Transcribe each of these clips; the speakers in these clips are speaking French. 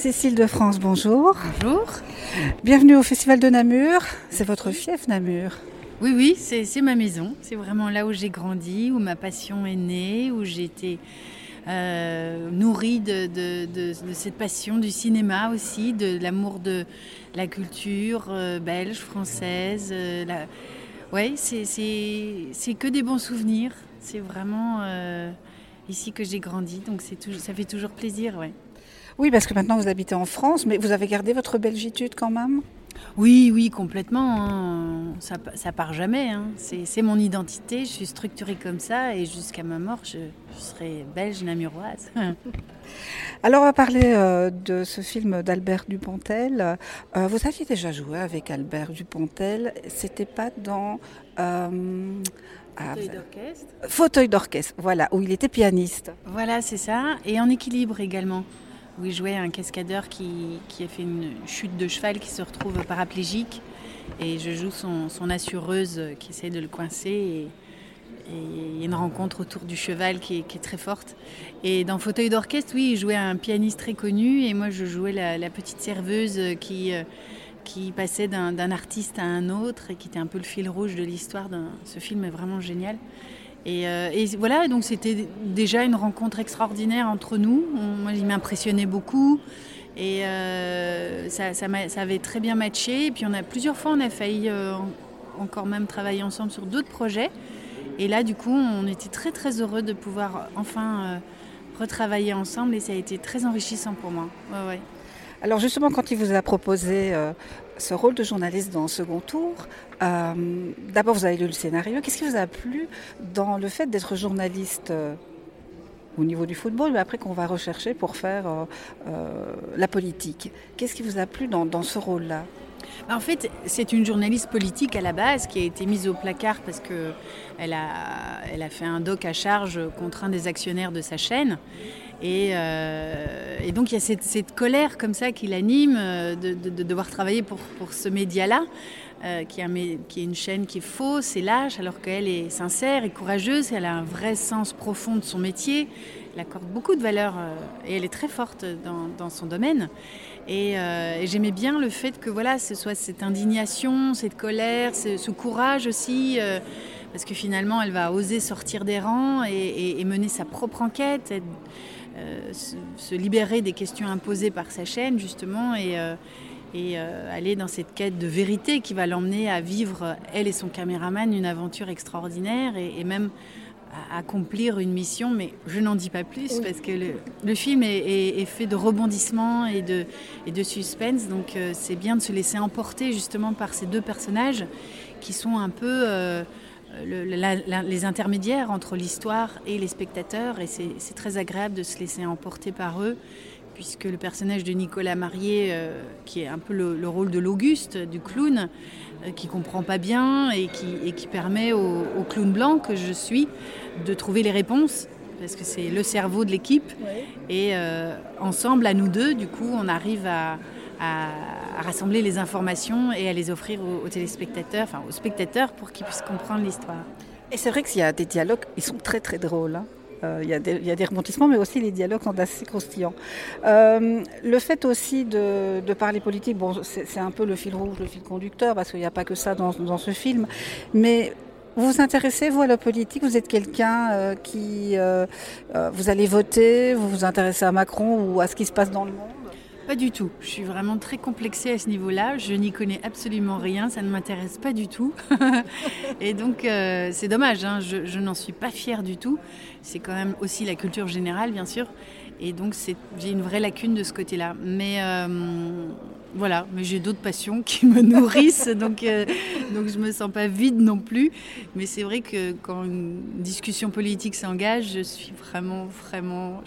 Cécile de France, bonjour. Bonjour. Bienvenue au Festival de Namur. C'est votre fief Namur Oui, oui, c'est ma maison. C'est vraiment là où j'ai grandi, où ma passion est née, où j'ai été euh, nourrie de, cette passion du cinéma aussi, de l'amour de la culture euh, belge, française. Euh, Oui, c'est que des bons souvenirs. C'est vraiment ici que j'ai grandi, donc ça fait toujours plaisir. Ouais. Oui, parce que maintenant vous habitez en France, mais vous avez gardé votre belgitude quand même? Oui, oui, complètement. Hein. Ça, ça part jamais. Hein. C'est mon identité. Je suis structurée comme ça et jusqu'à ma mort, je, serai belge namuroise. Alors, on va parler euh, de ce film d'Albert Dupontel. Euh, vous aviez déjà joué avec Albert Dupontel. C'était pas dans. Euh, Fauteuil d'orchestre. Fauteuil d'orchestre, voilà, où il était pianiste. Voilà, c'est ça. Et en équilibre également où il jouait un cascadeur qui, a fait une chute de cheval qui se retrouve paraplégique. Et je joue son, assureuse qui essaie de le coincer. Et, il y a une rencontre autour du cheval qui est, très forte. Et dans Fauteuil d'orchestre, oui, il jouait un pianiste très connu. Et moi, je jouais la, petite serveuse qui, qui passait d'un artiste à un autre et qui était un peu le fil rouge de l'histoire. Ce film est vraiment génial. Euh, et, voilà, donc c'était déjà une rencontre extraordinaire entre nous. moi, il m'impressionnait beaucoup. Et euh, ça, ça, avait très bien matché. Et puis on a plusieurs fois, on a failli euh, encore même travailler ensemble sur d'autres projets. Et là, du coup, on était très très heureux de pouvoir enfin retravailler ensemble. Et ça a été très enrichissant pour moi. Alors justement, quand il vous a proposé euh, ce rôle de journaliste dans le second tour, euh, d'abord vous avez lu le scénario. Qu'est-ce qui vous a plu dans le fait d'être journaliste euh, au niveau du football, mais après qu'on va rechercher pour faire la politique? Qu'est-ce qui vous a plu dans, ce rôle-là? Bah, en fait, c'est une journaliste politique à la base qui a été mise au placard parce qu'elle elle a fait un doc à charge contre un des actionnaires de sa chaîne. Euh, et, donc il y a cette, colère comme ça qui l'anime euh, de, devoir travailler pour, ce média-là, euh, qui, est une chaîne qui est fausse et lâche, alors qu'elle est sincère et courageuse, elle a un vrai sens profond de son métier, elle accorde beaucoup de valeur et elle est très forte dans, son domaine. Et, j'aimais bien le fait que voilà, ce soit cette indignation, cette colère, ce, courage aussi parce que finalement elle va oser sortir des rangs et, mener sa propre enquête, euh, se, libérer des questions imposées par sa chaîne, justement, et, euh, et euh, aller dans cette quête de vérité qui va l'emmener à vivre, elle et son caméraman, une aventure extraordinaire et, même à accomplir une mission, mais je n'en dis pas plus parce que le, film est, fait de rebondissements et de, et de suspense, donc c'est bien de se laisser emporter justement par ces deux personnages qui sont un peu les intermédiaires entre l'histoire et les spectateurs. Et c'est très agréable de se laisser emporter par eux, puisque le personnage de Nicolas Marié, euh, qui est un peu le, rôle de l'Auguste, du clown, euh, qui comprend pas bien et qui, permet au, clown blanc que je suis de trouver les réponses parce que c'est le cerveau de l'équipe. Et euh, ensemble, à nous deux, du coup, on arrive à, à, rassembler les informations et à les offrir aux, téléspectateurs, enfin aux spectateurs pour qu'ils puissent comprendre l'histoire. Et c'est vrai qu'il y a des dialogues, ils sont très très drôles. Hein. Euh, il, y a des, rebondissements, mais aussi les dialogues sont assez croustillants. Euh, le fait aussi de, parler politique, bon, c'est un peu le fil rouge, le fil conducteur, parce qu'il n'y a pas que ça dans, dans, ce film. Mais vous vous intéressez, vous, à la politique? Vous êtes quelqu'un euh, qui... vous allez voter, vous vous intéressez à Macron ou à ce qui se passe dans le monde? Pas du tout. Je suis vraiment très complexée à ce niveau-là. Je n'y connais absolument rien. Ça ne m'intéresse pas du tout. et donc, euh, c'est dommage. Hein. Je, n'en suis pas fière du tout. C'est quand même aussi la culture générale, bien sûr. Et donc, j'ai une vraie lacune de ce côté-là. Mais euh, voilà, mais j'ai d'autres passions qui me nourrissent, donc, euh, donc je me sens pas vide non plus. Mais c'est vrai que quand une discussion politique s'engage, je suis vraiment, vraiment.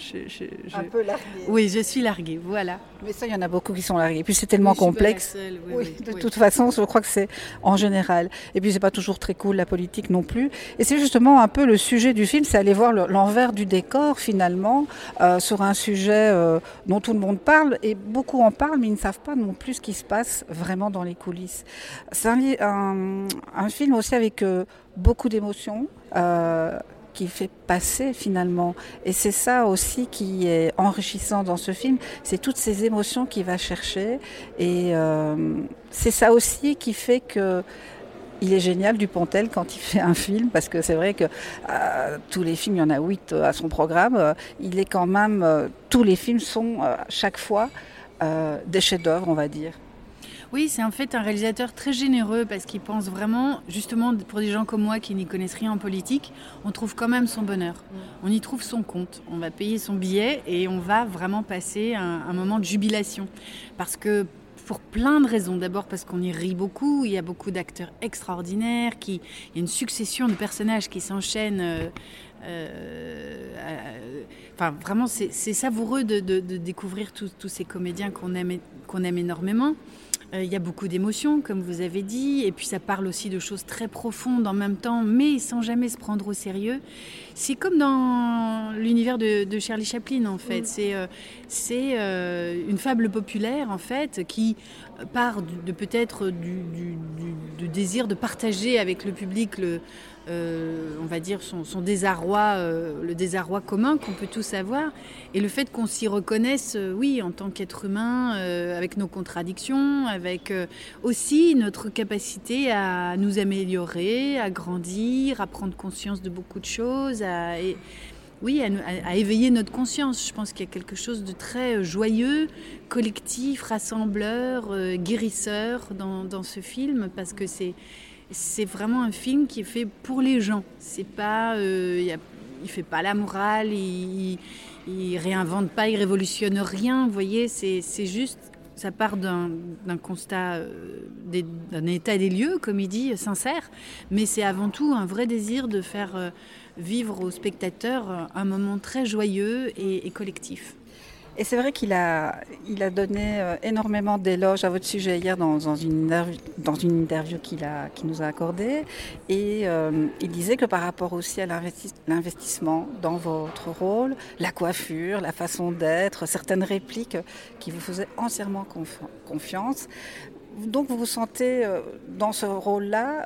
Un peu larguée. Oui, je suis larguée, voilà. Mais ça, il y en a beaucoup qui sont largués. Puis c'est tellement complexe. oui, de toute façon, je crois que c'est en général. Et puis c'est pas toujours très cool la politique non plus. Et c'est justement un peu le sujet du film, c'est aller voir l'envers du décor finalement euh, sur un sujet euh, dont tout le monde parle et beaucoup en parlent, mais ils ne savent pas non plus ce qui se passe vraiment dans les coulisses. C'est un, film aussi avec euh, beaucoup d'émotions. qu'il fait passer finalement. Et c'est ça aussi qui est enrichissant dans ce film, c'est toutes ces émotions qu'il va chercher. Et euh, c'est ça aussi qui fait que il est génial Dupontel quand il fait un film parce que c'est vrai que euh, tous les films, il y en a huit euh, à son programme. Euh, il est quand même, tous les films sont chaque fois des chefs-d'œuvre, on va dire. Oui, c'est en fait un réalisateur très généreux parce qu'il pense vraiment, justement, pour des gens comme moi qui n'y connaissent rien en politique, on trouve quand même son bonheur. On y trouve son compte. On va payer son billet et on va vraiment passer un, un moment de jubilation. Parce que pour plein de raisons. D'abord parce qu'on y rit beaucoup, il y a beaucoup d'acteurs extraordinaires, qui, il y a une succession de personnages qui s'enchaînent. Euh, euh, enfin, vraiment, c'est savoureux de, découvrir tous ces comédiens qu'on aime, qu'on aime énormément. Euh, il y a beaucoup d'émotions, comme vous avez dit, et puis ça parle aussi de choses très profondes en même temps, mais sans jamais se prendre au sérieux. C'est comme dans l'univers de, Charlie Chaplin, en fait. C'est euh, euh, une fable populaire, en fait, qui part de, peut-être du, désir de partager avec le public le, euh, on va dire, son, désarroi, euh, le désarroi commun qu'on peut tous avoir, et le fait qu'on s'y reconnaisse, euh, oui, en tant qu'être humain, avec nos contradictions, avec aussi notre capacité à nous améliorer, à grandir, à prendre conscience de beaucoup de choses, à, oui, à, éveiller notre conscience. Je pense qu'il y a quelque chose de très joyeux, collectif, rassembleur, guérisseur dans ce film, parce que c'est c'est vraiment un film qui est fait pour les gens. C'est pas, euh, il fait pas la morale, il, il, réinvente pas, il révolutionne rien. Vous voyez, c'est juste, ça part d'un constat, euh, d'un état des lieux, comme il dit, sincère, mais c'est avant tout un vrai désir de faire euh, vivre aux spectateurs un moment très joyeux et collectif. Et c'est vrai qu'il a, il a donné euh, énormément d'éloges à votre sujet hier dans, une interview, dans une interview qu'il a, nous a accordée. Et euh, il disait que par rapport aussi à l'investissement dans votre rôle, la coiffure, la façon d'être, certaines répliques qui vous faisaient entièrement confiance. Donc vous vous sentez euh, dans ce rôle-là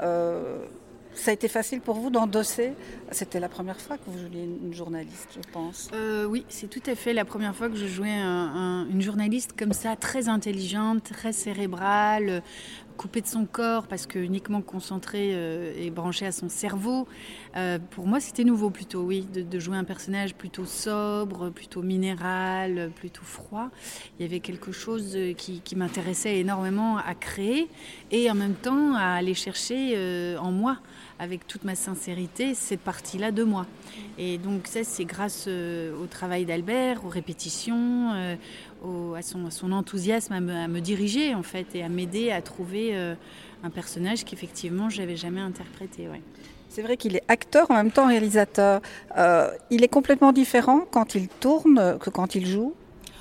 ça a été facile pour vous d'endosser? C'était la première fois que vous jouiez une journaliste, je pense. Euh, oui, c'est tout à fait la première fois que je jouais une journaliste comme ça, très intelligente, très cérébrale, coupée de son corps parce que uniquement concentrée euh, et branchée à son cerveau. Euh, pour moi, c'était nouveau plutôt, oui, de, jouer un personnage plutôt sobre, plutôt minéral, plutôt froid. Il y avait quelque chose qui, qui m'intéressait énormément à créer et en même temps à aller chercher en moi avec toute ma sincérité cette partie-là de moi. Et donc ça, c'est grâce euh, au travail d'Albert, aux répétitions, euh, à, son, enthousiasme à me, diriger en fait et à m'aider à trouver euh, un personnage qu'effectivement j'avais jamais interprété. Ouais. C'est vrai qu'il est acteur en même temps réalisateur. il est complètement différent quand il tourne que quand il joue?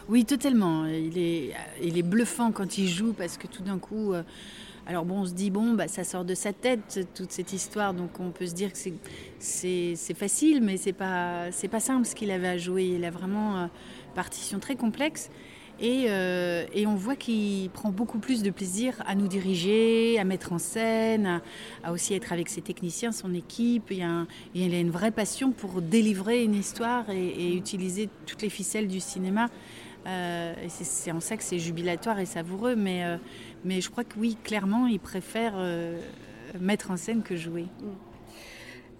Oui, totalement. Il est, il est bluffant quand il joue parce que tout d'un coup, alors bon, on se dit, bon, bah, ça sort de sa tête, toute cette histoire, donc on peut se dire que c'est facile, mais c'est pas, pas simple ce qu'il avait à jouer. Il a vraiment une euh, partition très complexe. Euh, et, on voit qu'il prend beaucoup plus de plaisir à nous diriger, à mettre en scène, à, aussi être avec ses techniciens, son équipe. Il, a, une vraie passion pour délivrer une histoire et utiliser toutes les ficelles du cinéma. Euh, c'est en ça que c'est jubilatoire et savoureux, mais, euh, je crois que oui, clairement, il préfère mettre en scène que jouer. Mm.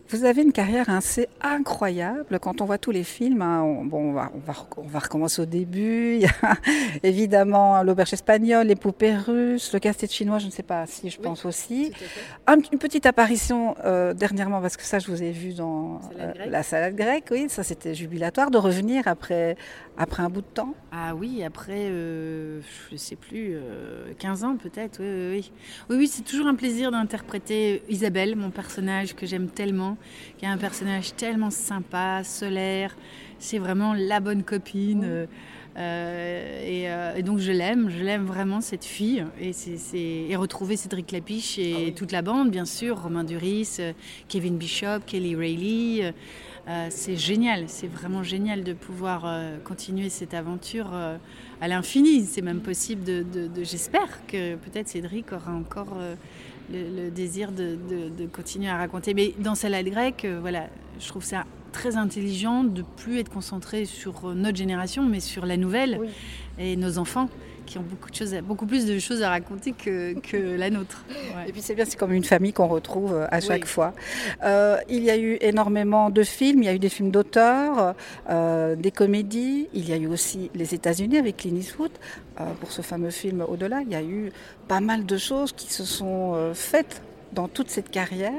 Vous avez une carrière assez incroyable. Quand on voit tous les films, hein, on, bon, on va, on, va, recommencer au début. Il y a évidemment l'auberge espagnole, les poupées russes, le casse-tête chinois, je ne sais pas si je pense aussi. une petite apparition euh, dernièrement, parce que ça, je vous ai vu dans euh, la salade grecque. Oui, ça, c'était jubilatoire de revenir après, après un bout de temps. Ah oui, après, euh, je ne sais plus, 15 ans peut-être. Oui, oui, oui. Oui, oui c'est toujours un plaisir d'interpréter Isabelle, mon personnage que j'aime tellement qui est un personnage tellement sympa, solaire. C'est vraiment la bonne copine. Euh, euh, et, donc je l'aime, je l'aime vraiment cette fille. Et, c'est, retrouver Cédric Lapiche et ah toute la bande, bien sûr, Romain Duris, euh, Kevin Bishop, Kelly Rayleigh. c'est génial, c'est vraiment génial de pouvoir continuer cette aventure à l'infini. C'est même possible de, j'espère que peut-être Cédric aura encore le, désir de, continuer à raconter. Mais dans Salade grecque, euh, voilà, je trouve ça très intelligent de plus être concentré sur notre génération, mais sur la nouvelle et nos enfants qui ont beaucoup, de choses, beaucoup plus de choses à raconter que, que la nôtre. Et puis c'est bien, c'est comme une famille qu'on retrouve euh, à chaque fois. Euh, il y a eu énormément de films, il y a eu des films d'auteurs, euh, des comédies, il y a eu aussi les États-Unis avec Clint Eastwood. pour ce fameux film Au-delà, il y a eu pas mal de choses qui se sont faites dans toute cette carrière,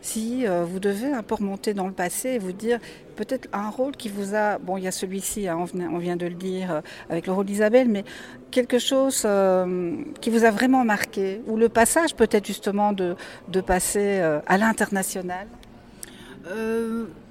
si euh, vous devez un peu remonter dans le passé et vous dire peut-être un rôle qui vous a, bon il y a celui-ci, hein, on, vient de le dire euh, avec le rôle d'Isabelle, mais quelque chose euh, qui vous a vraiment marqué, ou le passage peut-être justement de, de passer à l'international?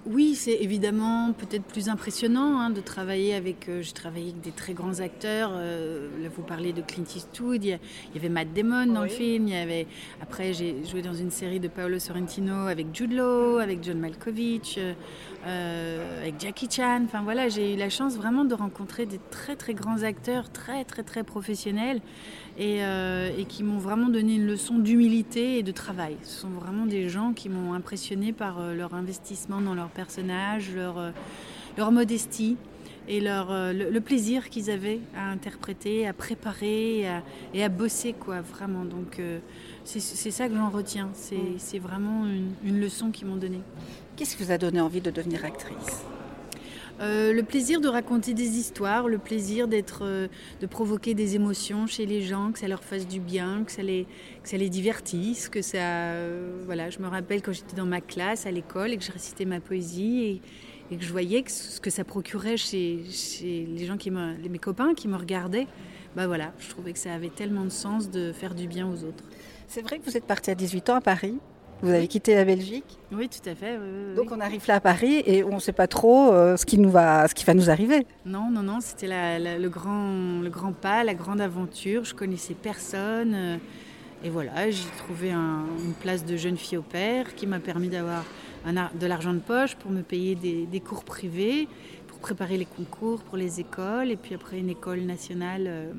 Oui, c'est évidemment peut-être plus impressionnant hein, de travailler avec. Euh, j'ai travaillé avec des très grands acteurs. Euh, là, vous parlez de Clint Eastwood. Il y, avait Matt Damon dans le film. Il y avait après j'ai joué dans une série de Paolo Sorrentino avec Jude Law, avec John Malkovich, euh, avec Jackie Chan. Enfin voilà, j'ai eu la chance vraiment de rencontrer des très très grands acteurs, très très très professionnels et, et qui m'ont vraiment donné une leçon d'humilité et de travail. Ce sont vraiment des gens qui m'ont impressionné par leur investissement dans leur personnages, leur, euh, leur modestie et leur, euh, le, plaisir qu'ils avaient à interpréter, à préparer et à, bosser, quoi, vraiment. Donc euh, c'est ça que j'en retiens. C'est mm. vraiment une, leçon qu'ils m'ont donnée. Qu'est-ce qui vous a donné envie de devenir actrice? Le plaisir de raconter des histoires, le plaisir d'être, de provoquer des émotions chez les gens, que ça leur fasse du bien, que ça les, que ça les divertisse, que ça, voilà. Je me rappelle quand j'étais dans ma classe à l'école et que je récitais ma poésie et, que je voyais ce que ça procurait chez, chez les gens qui me, mes copains qui me regardaient. Bah voilà, je trouvais que ça avait tellement de sens de faire du bien aux autres. C'est vrai que vous êtes partie à 18 ans à Paris. Vous avez quitté la Belgique Oui, tout à fait. Donc on arrive là à Paris et on ne sait pas trop euh, ce, qui nous va, ce qui va nous arriver. Non, non, non, c'était le, grand, le grand pas, la grande aventure. Je connaissais personne. Euh, et voilà, j'ai trouvé une place de jeune fille au père qui m'a permis d'avoir de l'argent de poche pour me payer des, cours privés, pour préparer les concours pour les écoles, et puis après une école nationale. Euh,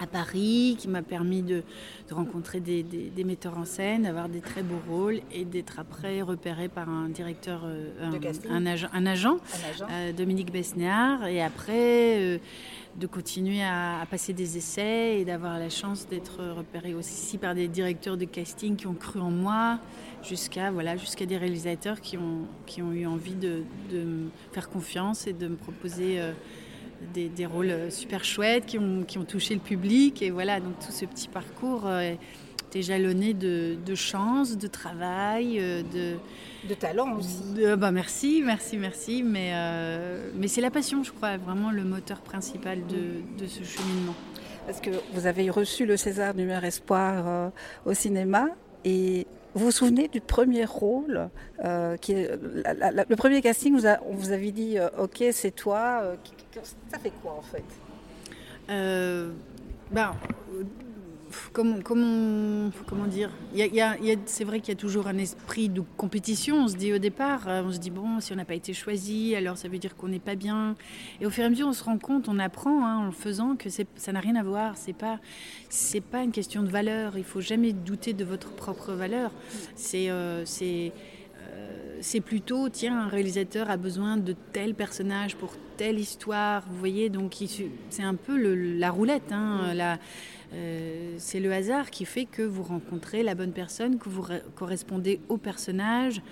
à Paris, qui m'a permis de, rencontrer des, metteurs en scène, d'avoir des très beaux rôles et d'être après repéré par un directeur, euh, un, agent, euh, Dominique Besnéard, et après euh, de continuer à, passer des essais et d'avoir la chance d'être repéré aussi par des directeurs de casting qui ont cru en moi, jusqu'à voilà, jusqu'à des réalisateurs qui ont, qui ont eu envie de, me faire confiance et de me proposer des, rôles euh, super chouettes qui ont, qui ont, touché le public. Et voilà, donc tout ce petit parcours euh, est jalonné de, de chance, de travail, euh, de... De talent aussi. bah merci, merci, merci. Mais, mais c'est la passion, je crois, vraiment le moteur principal de, de ce cheminement. Parce que vous avez reçu le César du meilleur espoir au cinéma et vous vous souvenez du premier rôle euh, qui est, Le premier casting, vous on vous avait dit euh, Ok, c'est toi. Euh, ça fait quoi en fait? Ben, comment, dire C'est vrai qu'il y a toujours un esprit de compétition. On se dit au départ, euh, on se dit bon, si on n'a pas été choisi, alors ça veut dire qu'on n'est pas bien. Et au fur et à mesure, on se rend compte, on apprend hein, en le faisant que ça n'a rien à voir. C'est pas pas une question de valeur. Il faut jamais douter de votre propre valeur. C'est euh, euh, c'est plutôt, tiens, un réalisateur a besoin de tel personnage pour telle histoire, vous voyez, donc c'est un peu la roulette, hein, euh, c'est le hasard qui fait que vous rencontrez la bonne personne, que vous correspondez au personnage.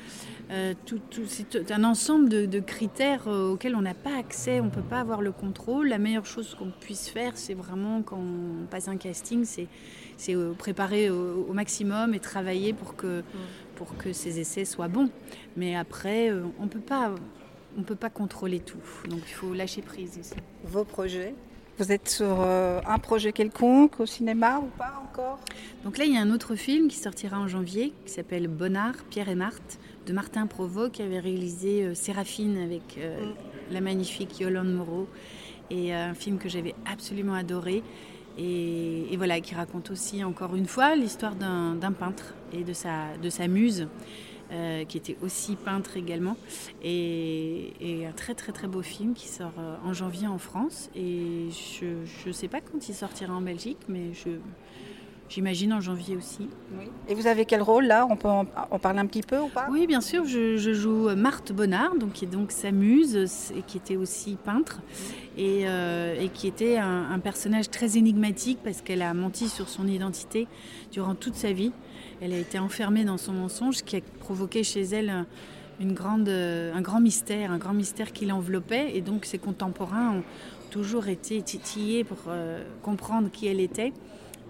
Euh, tout, c'est un ensemble de, critères euh, auxquels on n'a pas accès, on ne peut pas avoir le contrôle. La meilleure chose qu'on puisse faire, c'est vraiment quand on passe un casting, c'est, préparer au, maximum et travailler pour que, pour que ces essais soient bons. Mais après, on ne peut pas contrôler tout. Donc il faut lâcher prise ici. Vos projets? Vous êtes sur euh, un projet quelconque au cinéma ou pas encore? Donc là, il y a un autre film qui sortira en janvier qui s'appelle Bonnard, Pierre et Marthe de Martin Provost qui avait réalisé euh, Séraphine avec euh, mm. la magnifique Yolande Moreau et un film que j'avais absolument adoré. Et, voilà, qui raconte aussi encore une fois l'histoire d'un peintre et de sa, de sa muse. Euh, qui était aussi peintre également. Et, un très très très beau film qui sort euh, en janvier en France. Et je ne sais pas quand il sortira en Belgique, mais je, j'imagine en janvier aussi. Et vous avez quel rôle là? On peut en, parler un petit peu ou pas? Oui, bien sûr. Je, joue Marthe Bonnard, donc, qui est donc sa muse et qui était aussi peintre et, euh, qui était un, personnage très énigmatique parce qu'elle a menti sur son identité durant toute sa vie. Elle a été enfermée dans son mensonge qui a provoqué chez elle une un grand mystère, un grand mystère qui l'enveloppait. Et donc ses contemporains ont toujours été titillés pour euh, comprendre qui elle était.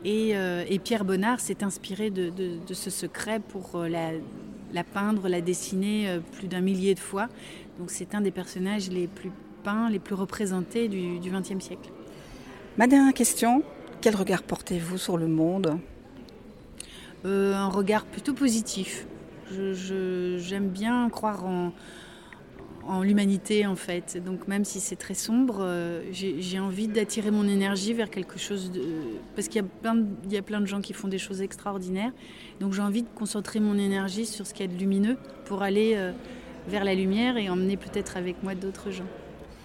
Euh, et, Pierre Bonnard s'est inspiré de, ce secret pour euh, la, peindre, la dessiner plus d'un millier de fois. Donc c'est un des personnages les plus peints, les plus représentés du XXe siècle. Ma dernière question, quel regard portez-vous sur le monde? Un regard plutôt positif. J'aime bien croire en, l'humanité en fait. Donc même si c'est très sombre, euh, j'ai envie d'attirer mon énergie vers quelque chose de... Parce qu'il y, a plein de, y a plein de gens qui font des choses extraordinaires. Donc j'ai envie de concentrer mon énergie sur ce qu'il y a de lumineux pour aller euh, vers la lumière et emmener peut-être avec moi d'autres gens.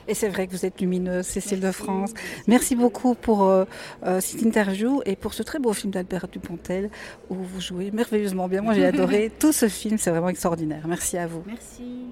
Et c'est vrai que vous êtes lumineuse, Cécile de France. Merci beaucoup pour euh, cette interview et pour ce très beau film d'Albert Dupontel où vous jouez merveilleusement bien. Moi j'ai adoré tout ce film, c'est vraiment extraordinaire. Merci à vous. Merci.